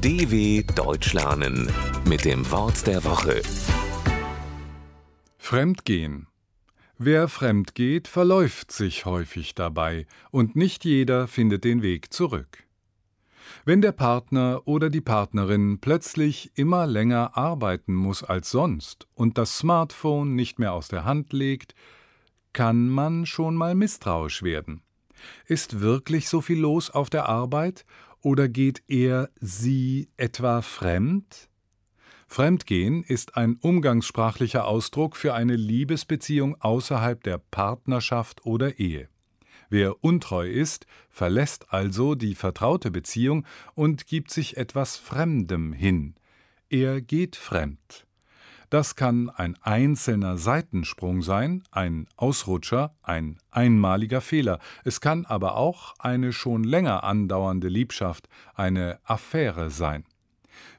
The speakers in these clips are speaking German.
DW Deutsch lernen mit dem Wort der Woche. Fremdgehen. Wer fremd geht, verläuft sich häufig dabei, und nicht jeder findet den Weg zurück. Wenn der Partner oder die Partnerin plötzlich immer länger arbeiten muss als sonst und das Smartphone nicht mehr aus der Hand legt, kann man schon mal misstrauisch werden. Ist wirklich so viel los auf der Arbeit oder geht er sie etwa fremd? Fremdgehen ist ein umgangssprachlicher Ausdruck für eine Liebesbeziehung außerhalb der Partnerschaft oder Ehe. Wer untreu ist, verlässt also die vertraute Beziehung und gibt sich etwas Fremdem hin. Er geht fremd. Das kann ein einzelner Seitensprung sein, ein Ausrutscher, ein einmaliger Fehler. Es kann aber auch eine schon länger andauernde Liebschaft, eine Affäre sein.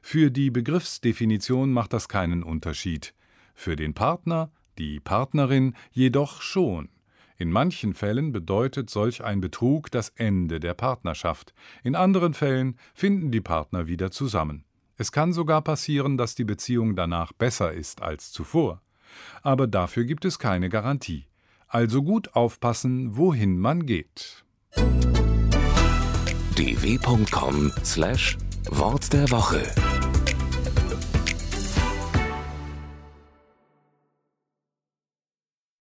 Für die Begriffsdefinition macht das keinen Unterschied. Für den Partner, die Partnerin jedoch schon. In manchen Fällen bedeutet solch ein Betrug das Ende der Partnerschaft. In anderen Fällen finden die Partner wieder zusammen. Es kann sogar passieren, dass die Beziehung danach besser ist als zuvor. Aber dafür gibt es keine Garantie. Also gut aufpassen, wohin man geht. dw.com/wort der Woche